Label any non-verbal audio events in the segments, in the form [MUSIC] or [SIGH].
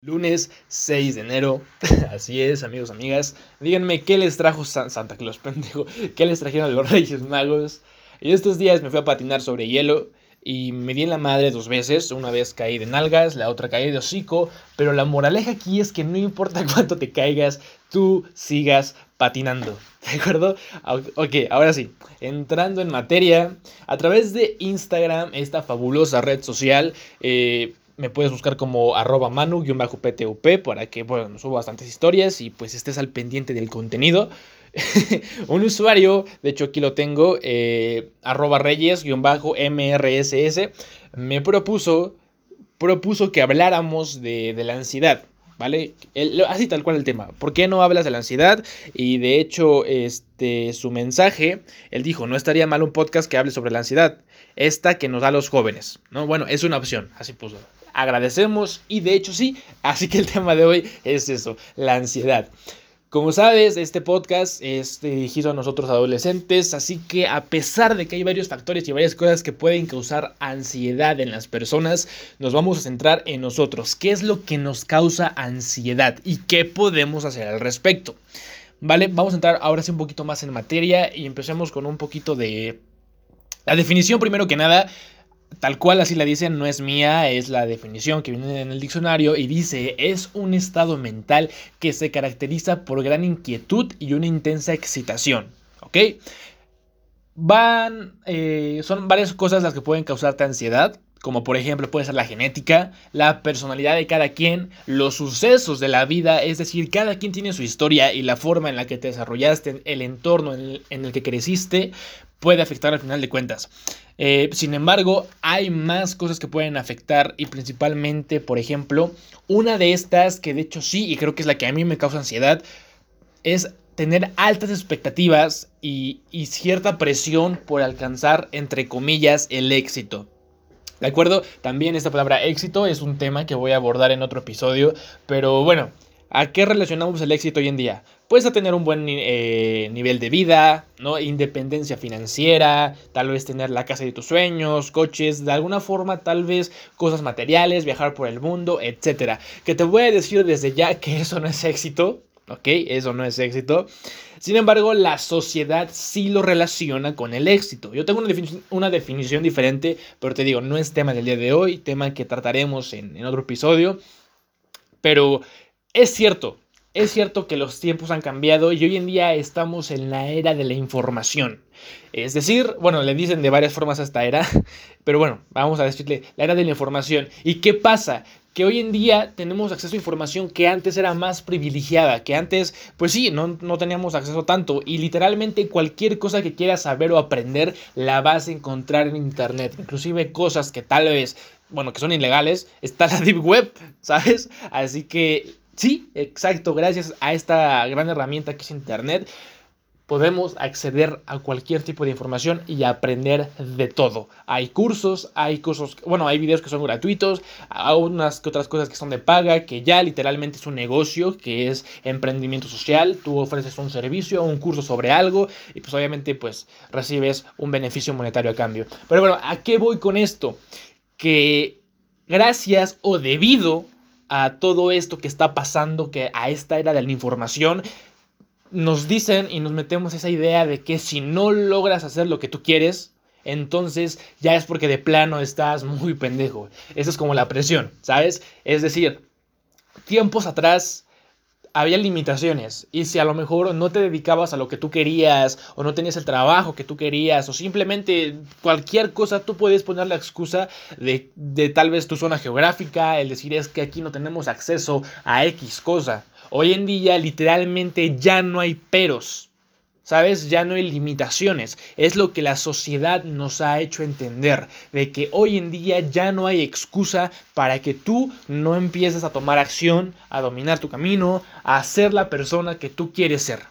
Lunes 6 de enero, [LAUGHS] así es, amigos, amigas. Díganme qué les trajo Santa Claus, [LAUGHS] pendejo. ¿Qué les trajeron los Reyes Magos? Y estos días me fui a patinar sobre hielo y me di en la madre dos veces. Una vez caí de nalgas, la otra caí de hocico. Pero la moraleja aquí es que no importa [LAUGHS] cuánto te caigas, tú sigas patinando. ¿De acuerdo? Ok, ahora sí. Entrando en materia, a través de Instagram, esta fabulosa red social, eh, me puedes buscar como arroba manu-ptup para que, bueno, subo bastantes historias y pues estés al pendiente del contenido. [LAUGHS] un usuario, de hecho aquí lo tengo, eh, arroba reyes-mrss, me propuso, propuso que habláramos de, la ansiedad. ¿Vale? así tal cual el tema. ¿Por qué no hablas de la ansiedad? Y de hecho, este, su mensaje, él dijo, no estaría mal un podcast que hable sobre la ansiedad. Esta que nos da a los jóvenes, ¿no? Bueno, es una opción, así puso agradecemos y de hecho sí, así que el tema de hoy es eso, la ansiedad. Como sabes, este podcast es dirigido a nosotros adolescentes, así que a pesar de que hay varios factores y varias cosas que pueden causar ansiedad en las personas, nos vamos a centrar en nosotros. ¿Qué es lo que nos causa ansiedad y qué podemos hacer al respecto? Vale, vamos a entrar ahora sí un poquito más en materia y empecemos con un poquito de la definición primero que nada tal cual así la dicen, no es mía, es la definición que viene en el diccionario y dice, es un estado mental que se caracteriza por gran inquietud y una intensa excitación, ¿ok? Van, eh, son varias cosas las que pueden causarte ansiedad, como por ejemplo puede ser la genética, la personalidad de cada quien, los sucesos de la vida, es decir, cada quien tiene su historia y la forma en la que te desarrollaste, el entorno en el que creciste, puede afectar al final de cuentas. Eh, sin embargo, hay más cosas que pueden afectar y principalmente, por ejemplo, una de estas que de hecho sí, y creo que es la que a mí me causa ansiedad, es tener altas expectativas y, y cierta presión por alcanzar, entre comillas, el éxito. ¿De acuerdo? También esta palabra éxito es un tema que voy a abordar en otro episodio, pero bueno, ¿A qué relacionamos el éxito hoy en día? Pues a tener un buen eh, nivel de vida, ¿no? Independencia financiera, tal vez tener la casa de tus sueños, coches, de alguna forma tal vez cosas materiales, viajar por el mundo, etc. Que te voy a decir desde ya que eso no es éxito, ¿ok? Eso no es éxito. Sin embargo, la sociedad sí lo relaciona con el éxito. Yo tengo una, una definición diferente, pero te digo, no es tema del día de hoy, tema que trataremos en, otro episodio. Pero es cierto, es cierto que los tiempos han cambiado y hoy en día estamos en la era de la información. Es decir, bueno, le dicen de varias formas esta era, [LAUGHS] pero bueno, vamos a decirle la era de la información. ¿Y qué pasa? Que hoy en día tenemos acceso a información que antes era más privilegiada, que antes, pues sí, no, no teníamos acceso tanto. Y literalmente cualquier cosa que quieras saber o aprender la vas a encontrar en internet, inclusive cosas que tal vez bueno, que son ilegales, está la Deep Web, ¿sabes? Así que Sí, exacto, gracias a esta gran herramienta que es Internet, podemos acceder a cualquier tipo de información y aprender de todo. Hay cursos, hay cursos, bueno, hay videos que son gratuitos, hay unas que otras cosas que son de paga, que ya literalmente es un negocio, que es emprendimiento social, tú ofreces un servicio, un curso sobre algo y pues obviamente pues recibes un beneficio monetario a cambio. Pero bueno, ¿a qué voy con esto? Que gracias o debido a todo esto que está pasando, que a esta era de la información, nos dicen y nos metemos esa idea de que si no logras hacer lo que tú quieres, entonces ya es porque de plano estás muy pendejo. Esa es como la presión, ¿sabes? Es decir, tiempos atrás había limitaciones y si a lo mejor no te dedicabas a lo que tú querías o no tenías el trabajo que tú querías o simplemente cualquier cosa, tú puedes poner la excusa de, de tal vez tu zona geográfica, el decir es que aquí no tenemos acceso a X cosa. Hoy en día literalmente ya no hay peros. ¿Sabes? Ya no hay limitaciones. Es lo que la sociedad nos ha hecho entender. De que hoy en día ya no hay excusa para que tú no empieces a tomar acción, a dominar tu camino, a ser la persona que tú quieres ser.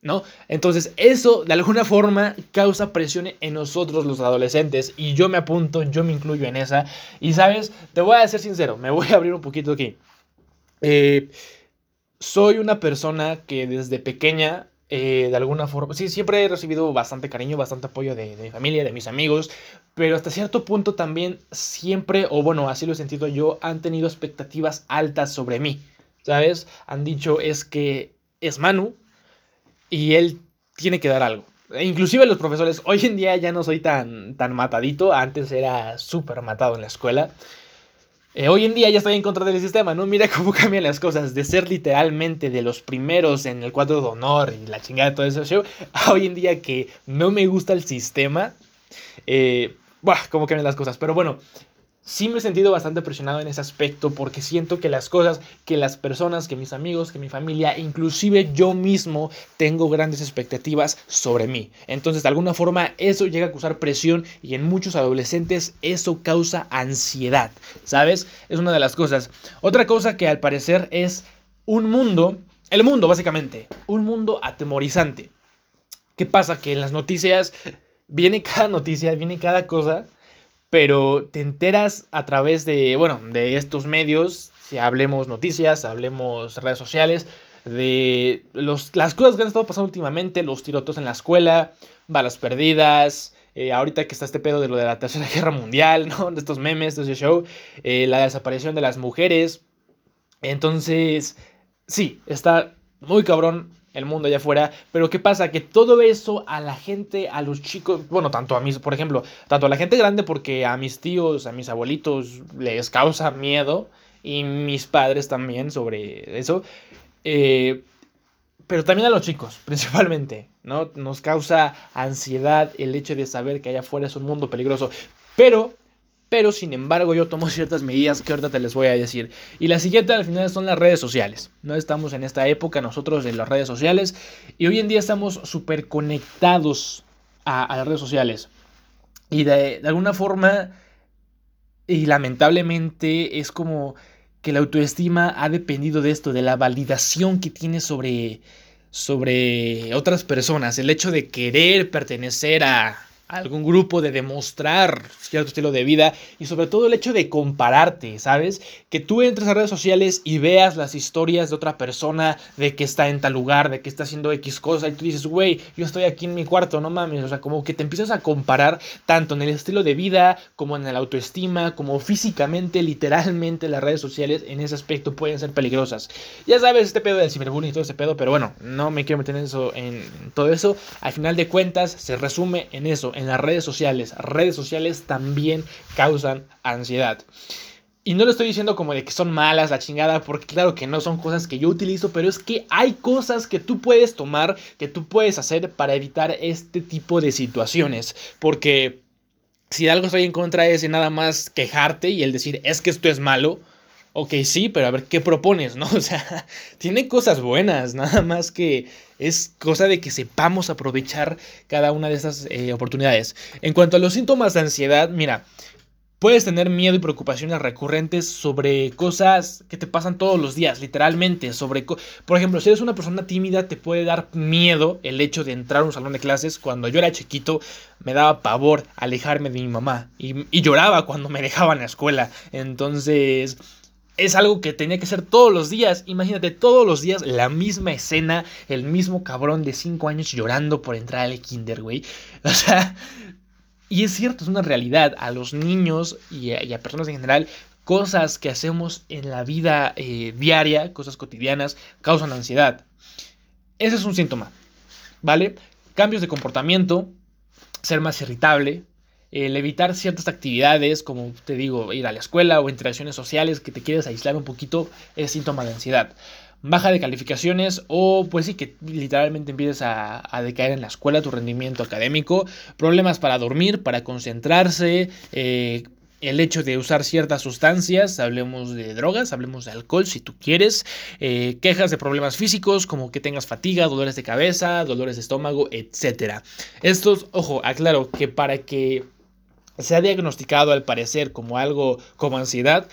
¿No? Entonces eso de alguna forma causa presión en nosotros los adolescentes y yo me apunto, yo me incluyo en esa y sabes, te voy a ser sincero, me voy a abrir un poquito aquí. Eh, soy una persona que desde pequeña Eh, de alguna forma, sí, siempre he recibido bastante cariño, bastante apoyo de, mi familia, de mis amigos, pero hasta cierto punto también siempre, o bueno, así lo he sentido yo, han tenido expectativas altas sobre mí, ¿sabes? Han dicho es que es Manu y él tiene que dar algo. E inclusive los profesores, hoy en día ya no soy tan, tan matadito, antes era súper matado en la escuela. Eh, hoy en día ya estoy en contra del sistema, ¿no? Mira cómo [LAUGHS] cambian las cosas. De ser literalmente de los primeros en el cuadro de honor y la chingada de todo ese show, a [LAUGHS] hoy en día que no me gusta el sistema, eh, buah, cómo cambian las cosas. Pero bueno, sí me he sentido bastante presionado en ese aspecto porque siento que las cosas, que las personas, que mis amigos, que mi familia, inclusive yo mismo tengo grandes expectativas sobre mí. Entonces de alguna forma eso llega a causar presión y en muchos adolescentes eso causa ansiedad, ¿sabes? Es una de las cosas. Otra cosa que al parecer es un mundo, el mundo básicamente, un mundo atemorizante. ¿Qué pasa? Que en las noticias viene cada noticia, viene cada cosa pero te enteras a través de, bueno, de estos medios, si hablemos noticias, hablemos redes sociales, de los, las cosas que han estado pasando últimamente, los tiroteos en la escuela, balas perdidas, eh, ahorita que está este pedo de lo de la Tercera [LAUGHS] Guerra Mundial, ¿no? De estos memes, de ese show, eh, la desaparición de las mujeres. Entonces, sí, está muy cabrón el mundo allá afuera. Pero ¿qué pasa? Que todo eso a la gente, a los chicos, bueno, tanto a mí, por ejemplo, tanto a la gente grande porque a mis tíos, a mis abuelitos les causa miedo y mis padres también sobre eso. Eh, pero también a los chicos, [LAUGHS] principalmente, ¿no? Nos causa ansiedad el hecho de saber que allá afuera es un mundo peligroso. Pero pero sin embargo yo tomo [LAUGHS] ciertas medidas que ahorita te les voy a decir. Y la siguiente al final son las redes sociales. No estamos en esta época nosotros en las redes sociales y hoy en día estamos súper conectados a, las redes sociales. Y de, de alguna forma, y lamentablemente es como que la autoestima ha dependido de esto, de la validación que tienes sobre, sobre otras personas, el hecho de querer pertenecer a, algún grupo, de demostrar cierto estilo de vida y sobre todo el hecho de compararte, ¿sabes? Que tú entres a redes sociales y veas las historias de otra persona, de que está en tal lugar, de que está haciendo X cosa y tú dices, güey, yo estoy aquí en mi cuarto, no mames, o sea, como que te empiezas a comparar tanto en el estilo de vida como en la autoestima, como físicamente, literalmente las redes sociales en ese aspecto pueden ser peligrosas. Ya sabes, este pedo del ciberbullying y todo ese pedo, pero bueno, no me quiero meter en eso, en todo eso. Al final de cuentas, se resume en eso, en las redes sociales. Redes sociales también causan ansiedad. Y no lo estoy diciendo como de que son malas la chingada, porque claro que no son cosas que yo utilizo, pero es que hay cosas que tú puedes tomar, que tú puedes hacer para evitar este tipo de situaciones. Porque si algo estoy en contra es nada más quejarte y el decir es que esto es malo. Ok, sí, pero a ver qué propones, ¿no? [LAUGHS] O sea, tiene cosas buenas, nada más que es cosa de que sepamos aprovechar cada una de estas eh, oportunidades. En cuanto a los síntomas de ansiedad, mira, puedes tener miedo y preocupaciones recurrentes sobre cosas que te pasan todos los días, literalmente. Sobre, por ejemplo, si eres una persona tímida, te puede dar miedo el hecho de entrar a un salón de clases. Cuando yo era chiquito, me daba pavor alejarme de mi mamá y, y lloraba cuando me [LAUGHS] dejaban la escuela. Entonces es algo que tenía que ser todos los días. Imagínate, todos los días la misma escena, el mismo cabrón de 5 años llorando por entrar al kinder, güey. O sea, y es cierto, es una realidad. A los niños y a, personas en general, cosas que hacemos en la vida eh, diaria, cosas cotidianas, causan ansiedad. Ese es un síntoma, ¿vale? Cambios de comportamiento, ser más irritable, el evitar ciertas actividades, como te digo, ir a la escuela o interacciones sociales que te quieres aislar un poquito, es síntoma de ansiedad. Baja de calificaciones o pues sí que literalmente empieces a, decaer en la escuela tu rendimiento académico, problemas para dormir, para concentrarse, eh, el hecho de usar ciertas sustancias, hablemos de drogas, hablemos de alcohol si tú quieres, eh, quejas de problemas físicos como que tengas fatiga, dolores de cabeza, dolores de estómago, etc. Estos, ojo, aclaro que para que se ha diagnosticado al parecer como algo como ansiedad,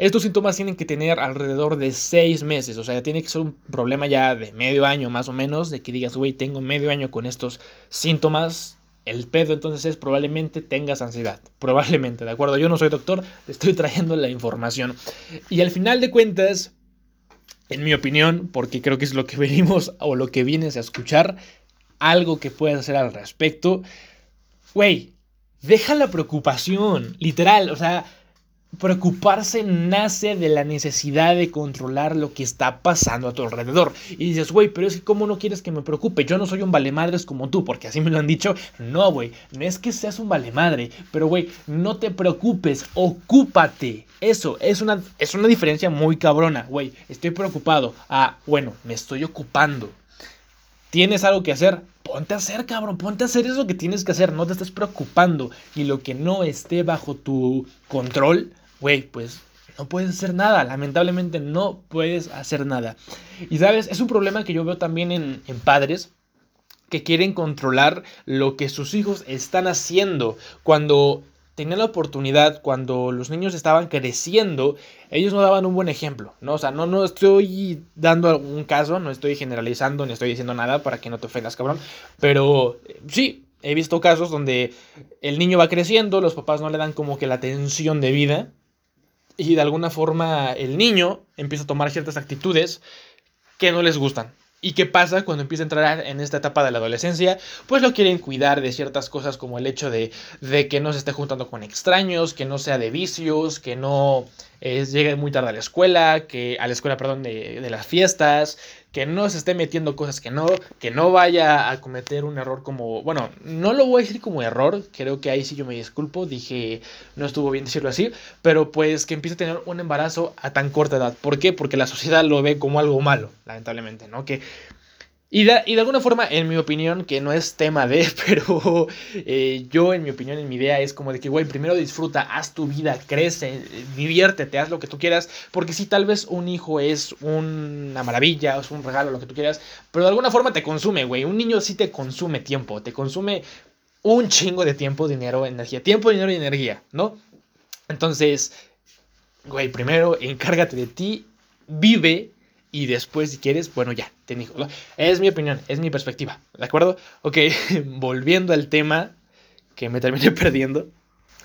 estos síntomas tienen que tener alrededor de seis meses, o sea, tiene que ser un problema ya de medio año más o menos, de que digas, güey, tengo medio año con estos síntomas. El pedo entonces es probablemente tengas ansiedad, [LAUGHS] probablemente, ¿de acuerdo? Yo no soy doctor, te estoy trayendo la información. Y al final de cuentas, en mi opinión, porque creo que es lo que [LAUGHS] venimos o lo que vienes a escuchar, algo que puedas hacer al respecto. Güey, deja la preocupación, literal, o sea, preocuparse nace de la necesidad de controlar lo que está pasando a tu alrededor. Y dices, güey, pero es que cómo no quieres que me preocupe, yo no soy un valemadres como tú, porque así me lo han dicho. No, güey, no es que seas un valemadre, pero güey, no te preocupes, ocúpate. Eso es una, es una diferencia muy cabrona, güey, estoy preocupado. Ah, bueno, me estoy ocupando. ¿Tienes algo que hacer? Ponte a hacer, cabrón, ponte a hacer eso que tienes que hacer, no te estés preocupando. Y lo que no esté bajo tu control, güey, pues no puedes hacer nada, lamentablemente no puedes hacer nada. Y sabes, es un problema que yo veo también en, padres que quieren controlar lo que sus hijos están haciendo cuando tenían la oportunidad, cuando los niños estaban creciendo, ellos no daban un buen ejemplo, ¿no? O sea, no, no estoy dando algún caso, no estoy generalizando, ni estoy diciendo nada para que no te ofendas, cabrón, pero sí, he visto casos donde el niño va creciendo, los papás no le dan como que la atención de vida, y de alguna forma el niño empieza a tomar ciertas actitudes que no les gustan. ¿Y qué pasa cuando empieza a entrar en esta etapa de la adolescencia? Pues lo quieren cuidar de ciertas cosas como el hecho de, de que no se esté juntando con extraños, que no sea de vicios, que no eh, llegue muy tarde a la escuela, que a la escuela, perdón, de, de las fiestas, que no se esté metiendo cosas que no, que no vaya a cometer un error como, bueno, no lo voy a decir como error, creo que ahí sí yo me disculpo, dije, no estuvo bien decirlo así, pero pues que empiece a tener un embarazo a tan corta edad. ¿Por qué? Porque la sociedad lo ve como algo malo, lamentablemente, ¿no? Que y de, alguna forma, en mi opinión, que no es tema de, [LAUGHS] pero eh, yo en mi opinión, en mi idea es como de que, güey, primero disfruta, haz tu vida, crece, diviértete, haz lo que tú quieras, porque si tal vez un hijo es una maravilla, es un regalo, lo que tú quieras, pero de alguna forma te consume, güey, un niño sí te consume tiempo, te consume un chingo de tiempo, dinero, energía, tiempo, dinero y energía, ¿no? Entonces, güey, primero encárgate de ti, vive y después, si quieres, bueno, ya, te digo. Es mi opinión, es mi perspectiva, ¿de acuerdo? Ok, [LAUGHS] volviendo al tema que me terminé [LAUGHS] perdiendo.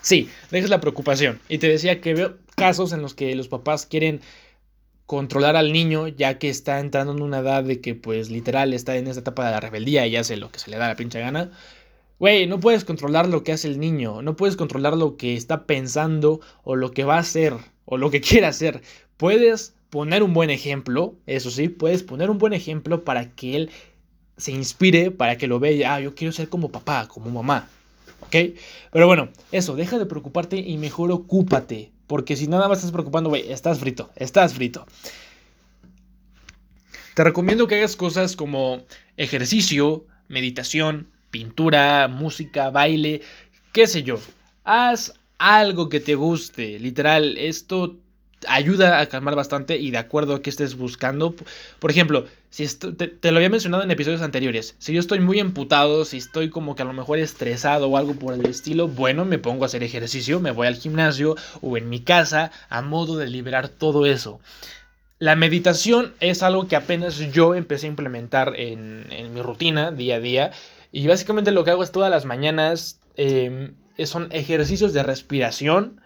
Sí, dejas la preocupación. Y te decía que veo casos en los que los papás quieren controlar al niño ya que está entrando en una edad de que pues literal está en esta etapa de la rebeldía y hace lo que se le da la pinche gana. Güey, no puedes controlar lo que hace el niño, no puedes controlar lo que está pensando o lo que va a hacer o lo que [LAUGHS] quiere hacer. Puedes poner un buen ejemplo, eso sí, puedes poner un buen ejemplo para que él se inspire, para que lo vea, ah, yo quiero ser como papá, como mamá, ¿ok? Pero bueno, eso, deja de preocuparte y mejor ocúpate, porque si nada más estás preocupando, güey, estás frito, estás frito. Te recomiendo que hagas cosas como ejercicio, meditación, pintura, música, baile, qué sé yo. Haz algo que te guste, literal, esto ayuda a calmar bastante y de acuerdo a qué estés buscando. Por ejemplo, si te, lo había mencionado en episodios anteriores, si yo estoy muy emputado, si estoy como que a lo mejor estresado o algo por el estilo, bueno, me pongo a hacer ejercicio, me voy al gimnasio o en mi casa a modo de liberar todo eso. La meditación es algo que apenas yo empecé a implementar en, mi rutina día a día y básicamente lo que hago es todas las mañanas em, son ejercicios de respiración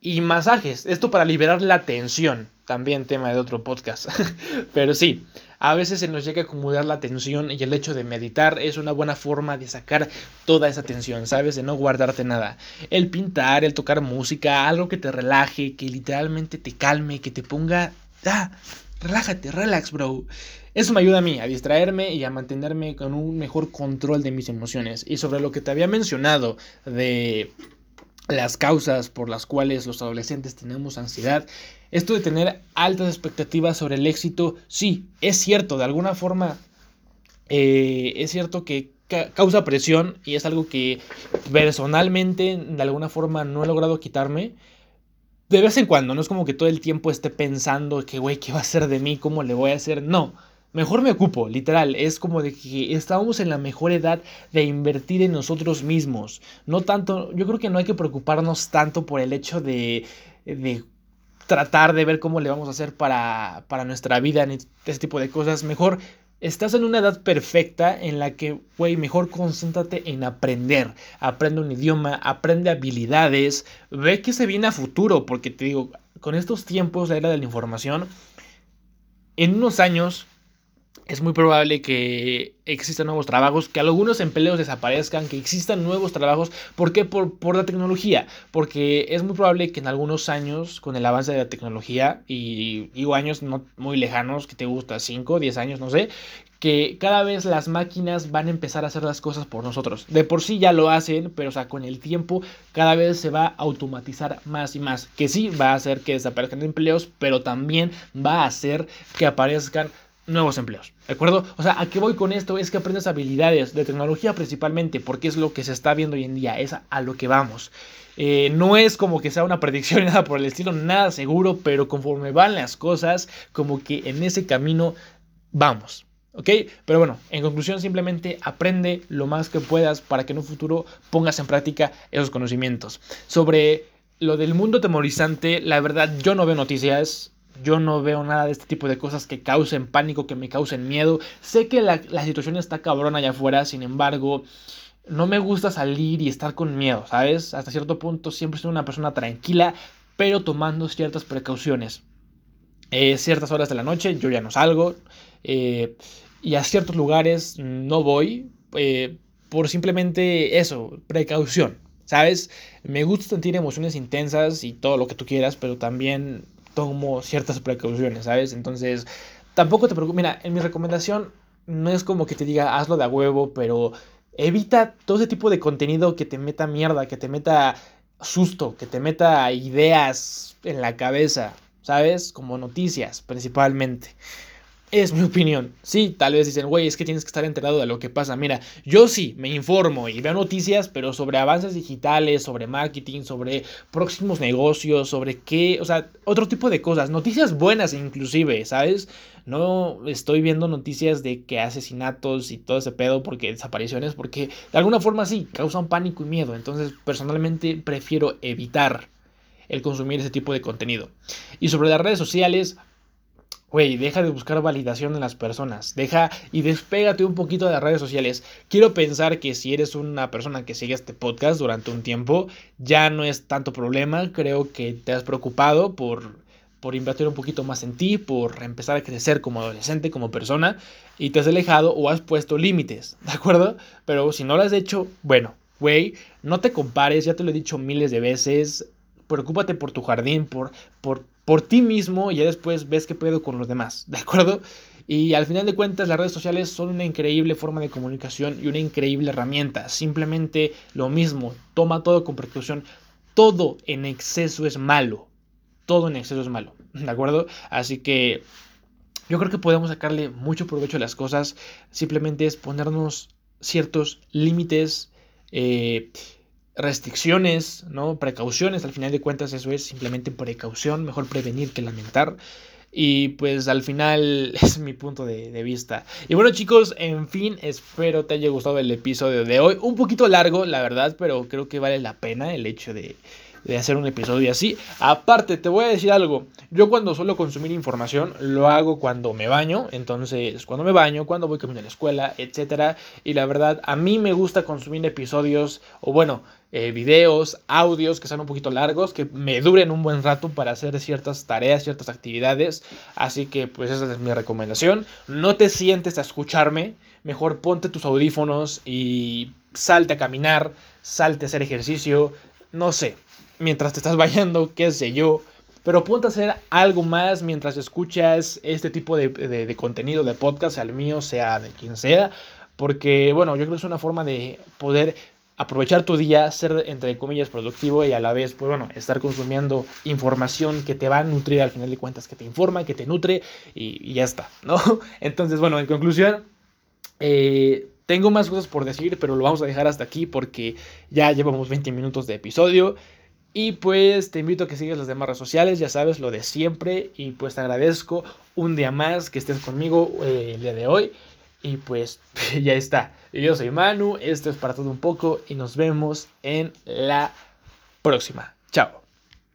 y masajes. Esto para liberar la tensión. También tema de otro podcast. [LAUGHS] Pero sí, a veces se nos llega a acumular la tensión y el hecho de meditar es una buena forma de sacar toda esa tensión, ¿sabes? De no guardarte nada. El pintar, el tocar música, algo que te relaje, que literalmente te calme, que te ponga... Ah, relájate, relax, bro. Eso me ayuda a mí a distraerme y a mantenerme con un mejor control de mis emociones. Y sobre lo que te había mencionado de las causas por las cuales los adolescentes tenemos ansiedad. Esto de tener altas expectativas sobre el éxito, sí, es cierto, de alguna forma eh, es cierto que causa presión y es algo que personalmente de alguna forma no he logrado quitarme. De vez en cuando, no es como que todo el tiempo esté pensando que, güey, ¿qué va a ser de mí? ¿Cómo le voy a hacer? No, mejor me ocupo, literal. Es como de que estamos en la mejor edad de invertir en nosotros mismos. No tanto, yo creo que no hay que preocuparnos tanto por el hecho de, de tratar de ver cómo le vamos a hacer para, para nuestra vida, en ese tipo de cosas. Mejor estás en una edad perfecta en la que, güey, mejor concéntrate en aprender. Aprende un idioma, aprende habilidades, ve que se viene a futuro, porque te digo, con estos tiempos, la era de la información, en unos años es muy probable que existan nuevos trabajos, que algunos empleos desaparezcan, que existan nuevos trabajos. ¿Por qué? Por, por, la tecnología. Porque es muy probable que en algunos años, con el avance de la tecnología, y digo años no muy lejanos, que te gusta, 5, 10 años, no sé, que cada vez las máquinas van a empezar a hacer las cosas por nosotros. De por sí ya lo hacen, pero o sea, con el tiempo cada vez se va a automatizar más y más. Que sí va a hacer que desaparezcan empleos, pero también va a hacer que aparezcan nuevos empleos. ¿De acuerdo? O sea, ¿a qué voy con esto? Es que aprendes habilidades de tecnología principalmente, porque es lo que se está viendo hoy en día, es a lo que vamos. Eh, no es como que sea una predicción [LAUGHS] ni nada por el estilo, nada seguro, pero conforme van las cosas, como que en ese camino vamos. ¿Ok? Pero bueno, en conclusión, simplemente aprende lo más que puedas para que en un futuro pongas en práctica esos conocimientos. Sobre lo del mundo temorizante, la verdad, yo no veo noticias. Yo no veo nada de este tipo de cosas que causen pánico, que me causen miedo. Sé que la, situación está cabrona allá afuera, sin embargo, no me gusta salir y estar con miedo, ¿sabes? Hasta cierto punto siempre soy una persona tranquila, pero tomando ciertas precauciones. Eh, ciertas horas de la noche yo ya no salgo eh, y a ciertos lugares no voy eh, por simplemente eso, precaución, ¿sabes? Me gusta sentir emociones intensas y todo lo que tú quieras, pero también tomo ciertas precauciones, ¿sabes? Entonces, tampoco te preocupes. Mira, en mi recomendación no es como que te diga hazlo de a huevo, pero evita todo ese tipo de contenido que te meta mierda, que te meta susto, que te meta ideas en la cabeza, ¿sabes? Como noticias principalmente. Es mi opinión. Sí, tal vez dicen, güey, es que tienes que estar enterado de lo que pasa. Mira, yo sí me informo y veo noticias, pero sobre avances digitales, sobre marketing, sobre próximos negocios, sobre qué, o sea, otro tipo de cosas. Noticias buenas inclusive, ¿sabes? No estoy viendo noticias de que asesinatos y todo ese pedo porque desapariciones, porque de alguna forma sí, causan pánico y miedo. Entonces, personalmente prefiero evitar el consumir ese tipo de contenido. Y sobre las redes sociales, Güey, deja de buscar validación en las personas. Deja y despégate un poquito de las redes sociales. Quiero pensar que si eres una persona que sigue este podcast durante un tiempo, ya no es tanto problema. Creo que te has preocupado por, por invertir un poquito más en ti, por empezar a crecer como adolescente, como persona, y te has alejado o has puesto límites, ¿de acuerdo? Pero si no lo has hecho, bueno, güey, no te compares, ya te lo he dicho miles de veces. Preocúpate por tu jardín, por, por por ti mismo y ya después ves qué pedo con los demás, ¿de acuerdo? Y al final de cuentas las redes sociales son una increíble forma de comunicación y una increíble herramienta. Simplemente lo mismo, toma todo con precaución. Todo en exceso es malo. Todo en exceso es malo, ¿de acuerdo? Así que yo creo que podemos sacarle mucho provecho a las cosas. Simplemente es ponernos ciertos límites. Eh, restricciones, ¿no? Precauciones, al final de cuentas eso es simplemente precaución, mejor prevenir que lamentar. Y pues al final [LAUGHS] es mi punto de, vista. Y bueno chicos, en fin, espero te haya gustado el episodio de hoy. Un poquito largo, la verdad, pero creo que vale la pena el hecho de, de hacer un episodio así. Aparte, te voy a decir algo. Yo cuando suelo consumir información lo hago cuando me baño. Entonces, cuando me baño, cuando voy camino a la escuela, etc. Y la verdad, a mí me gusta consumir episodios o bueno, eh, videos, audios que sean un poquito largos, que me duren un buen rato para hacer ciertas tareas, ciertas actividades. Así que pues esa es mi recomendación. No te sientes a escucharme. Mejor ponte tus audífonos y salte a caminar, salte a hacer ejercicio. No sé, mientras te estás bañando, qué sé yo. Pero ponte a hacer algo más mientras escuchas este tipo de, contenido de podcast, el mío, sea de quien sea. Porque, bueno, yo creo que es una forma de poder aprovechar tu día, ser entre comillas productivo y a la vez, pues bueno, estar consumiendo información que te va a nutrir al final de cuentas, que te informa, que te nutre y, ya está, ¿no? [LAUGHS] Entonces, bueno, en conclusión, eh, tengo más cosas por decir, pero lo vamos a dejar hasta aquí porque ya llevamos 20 minutos de episodio. Y pues te invito a que sigas las demás redes sociales, ya sabes, lo de siempre. Y pues te agradezco un día más que estés conmigo eh, el día de hoy. Y pues [LAUGHS] ya está. Yo soy Manu, esto es para todo un poco y nos vemos en la próxima. Chao.